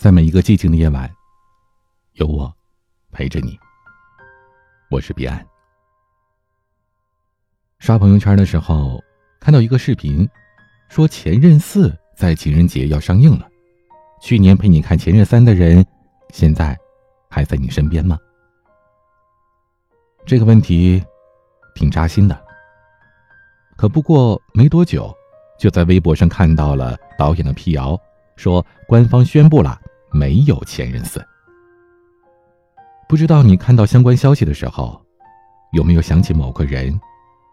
在每一个寂静的夜晚，有我陪着你。我是彼岸。刷朋友圈的时候，看到一个视频，说《前任四》在情人节要上映了。去年陪你看《前任三》的人，现在还在你身边吗？这个问题挺扎心的。可不过没多久，就在微博上看到了导演的辟谣，说官方宣布了。没有前任四，不知道你看到相关消息的时候，有没有想起某个人，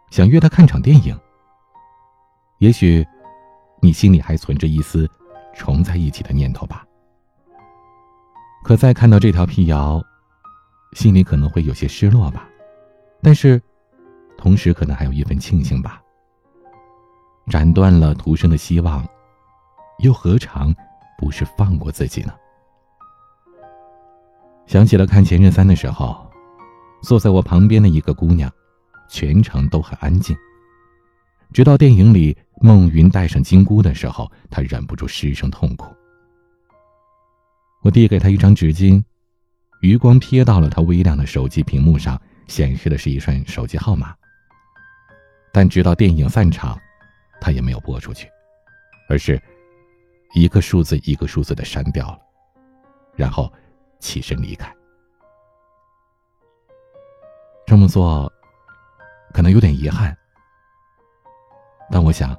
想约他看场电影？也许，你心里还存着一丝重在一起的念头吧。可再看到这条辟谣，心里可能会有些失落吧，但是，同时可能还有一份庆幸吧。斩断了徒生的希望，又何尝不是放过自己呢？想起了看《前任三》的时候，坐在我旁边的一个姑娘，全程都很安静。直到电影里孟云戴上金箍的时候，她忍不住失声痛哭。我递给她一张纸巾，余光瞥到了她微亮的手机屏幕上显示的是一串手机号码。但直到电影散场，她也没有拨出去，而是一个数字一个数字的删掉了，然后。起身离开，这么做可能有点遗憾，但我想，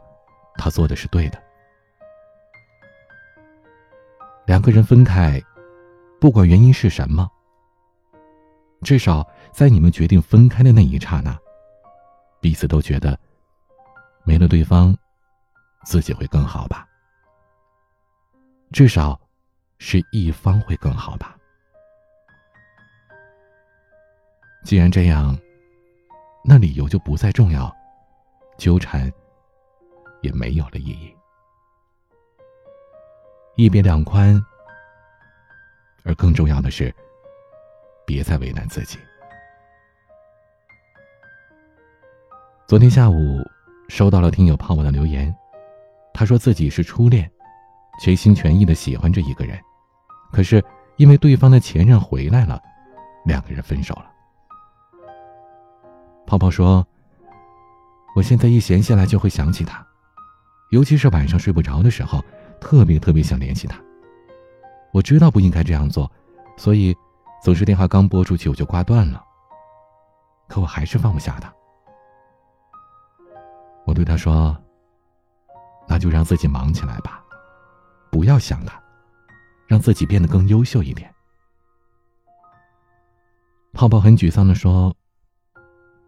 他做的是对的。两个人分开，不管原因是什么，至少在你们决定分开的那一刹那，彼此都觉得没了对方，自己会更好吧？至少是一方会更好吧？既然这样，那理由就不再重要，纠缠也没有了意义。一别两宽，而更重要的是，别再为难自己。昨天下午收到了听友泡泡的留言，他说自己是初恋，全心全意的喜欢着一个人，可是因为对方的前任回来了，两个人分手了。泡泡说：“我现在一闲下来就会想起他，尤其是晚上睡不着的时候，特别特别想联系他。我知道不应该这样做，所以总是电话刚拨出去我就挂断了。可我还是放不下他。我对他说：‘那就让自己忙起来吧，不要想他，让自己变得更优秀一点。’泡泡很沮丧的说。”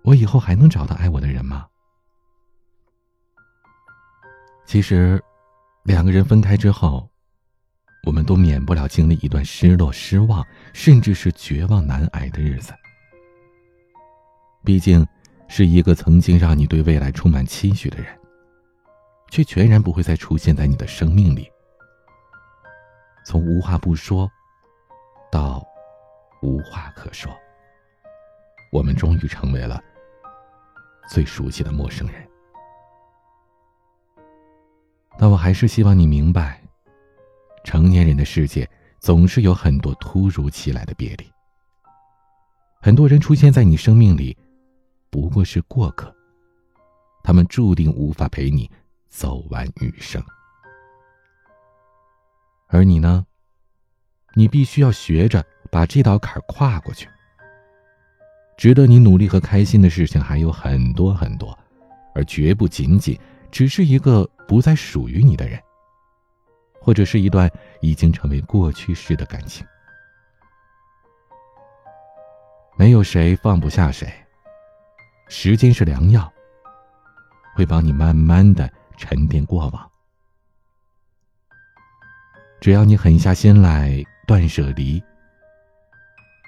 我以后还能找到爱我的人吗？其实，两个人分开之后，我们都免不了经历一段失落、失望，甚至是绝望难挨的日子。毕竟，是一个曾经让你对未来充满期许的人，却全然不会再出现在你的生命里。从无话不说，到无话可说，我们终于成为了。最熟悉的陌生人，但我还是希望你明白，成年人的世界总是有很多突如其来的别离。很多人出现在你生命里，不过是过客，他们注定无法陪你走完余生。而你呢？你必须要学着把这道坎跨过去。值得你努力和开心的事情还有很多很多，而绝不仅仅只是一个不再属于你的人，或者是一段已经成为过去式的感情。没有谁放不下谁，时间是良药，会帮你慢慢的沉淀过往。只要你狠下心来断舍离。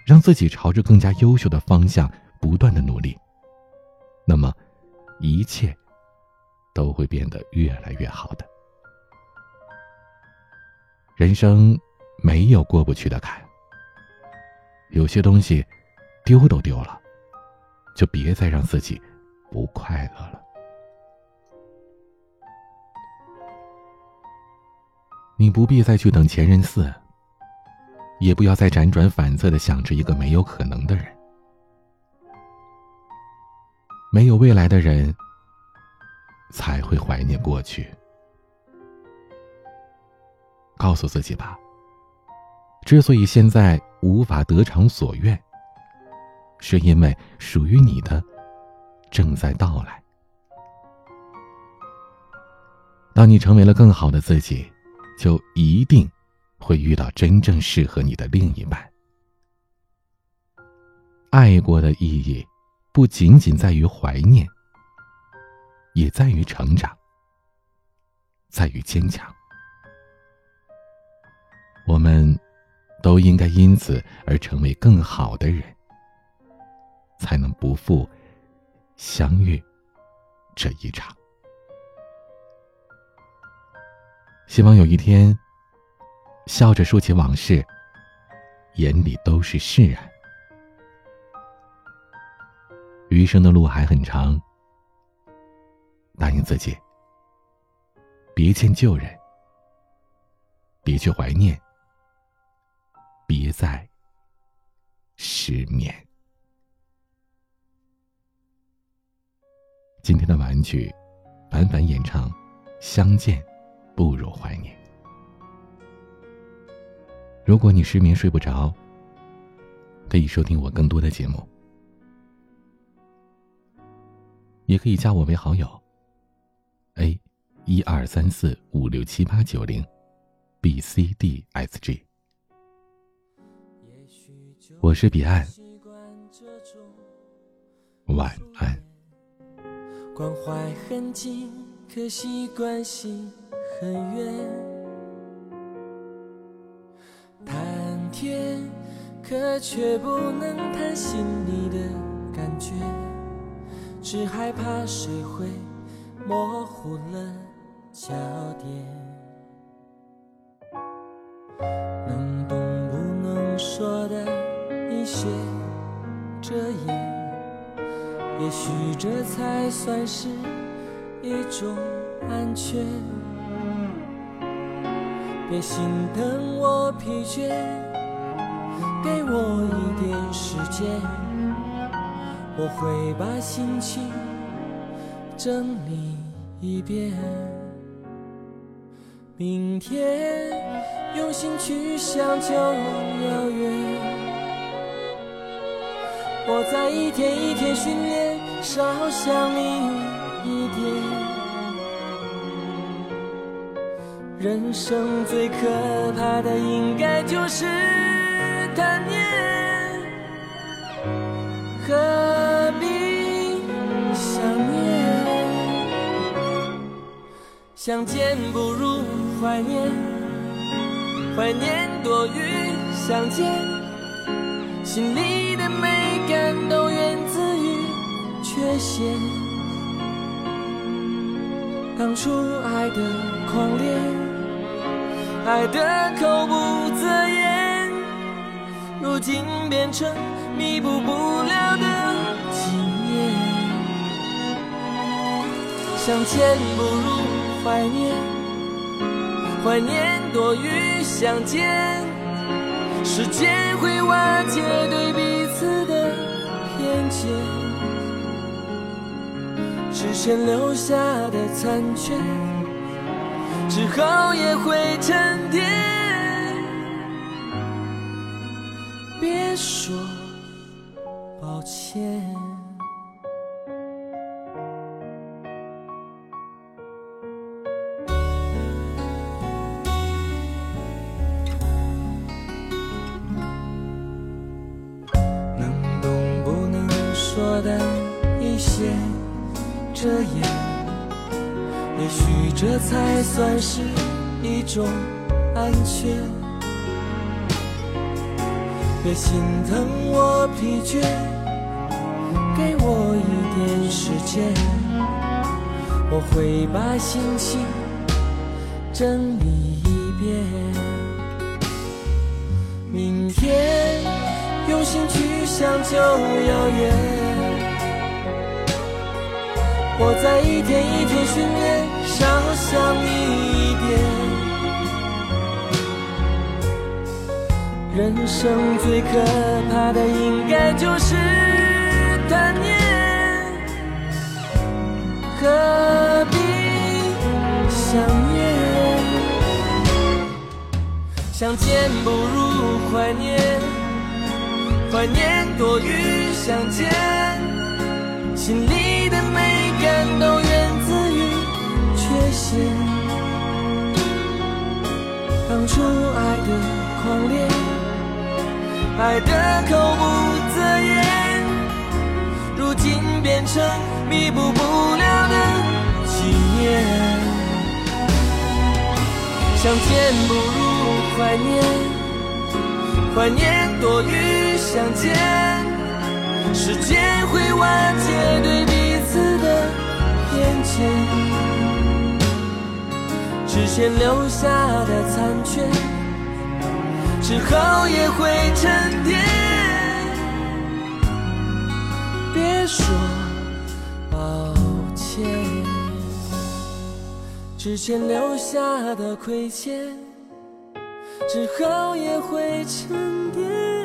让自己朝着更加优秀的方向不断的努力，那么一切都会变得越来越好的。人生没有过不去的坎，有些东西丢都丢了，就别再让自己不快乐了。你不必再去等前任四，也不要再辗转反侧的想着一个没有可能的人。没有未来的人，才会怀念过去。告诉自己吧，之所以现在无法得偿所愿，是因为属于你的正在到来。当你成为了更好的自己，就一定会遇到真正适合你的另一半。爱过的意义，不仅仅在于怀念，也在于成长，在于坚强。我们都应该因此而成为更好的人，才能不负相遇这一场。希望有一天，笑着说起往事，眼里都是释然。余生的路还很长，答应自己，别见旧人，别去怀念，别再失眠。今天的玩具，凡凡演唱《相见》。不如怀念。如果你失眠睡不着，可以收听我更多的节目，也可以加我为好友。A，一二三四五六七八九零，B C D S G。我是彼岸，晚安。关怀很近，可惜关心。很远，可却不能谈心里的感觉，只害怕谁会模糊了焦点。能懂不能说的一些遮掩，也许这才算是一种安全。别心疼我疲倦，给我一点时间，我会把心情整理一遍。明天用心去想就遥远，我在一天一天训练，少想你一点。人生最可怕的，应该就是贪念，何必想念？相见不如怀念，怀念多于相见，心里的美感都源自于缺陷。当初爱的狂烈。爱的口不择言，如今变成弥补不了的纪念。相见不如怀念，怀念多于相见。时间会瓦解对彼此的偏见，之前留下的残缺。之后也会沉淀，别说抱歉。能懂不能说的一些遮掩。也许这才算是一种安全。别心疼我疲倦，给我一点时间，我会把心情整理一遍。明天用心去想就遥远。我在一天一天训练，少想你一点。人生最可怕的应该就是贪念，何必想念？相见不如怀念，怀念多于相见，心里的美感都源自于缺陷。当初爱的狂烈，爱的口不择言，如今变成弥补不了的纪念。相见不如怀念，怀念多于相见，时间会瓦解对彼此的偏见。之前留下的残缺，之后也会沉淀。别说抱歉，之前留下的亏欠，之后也会沉淀。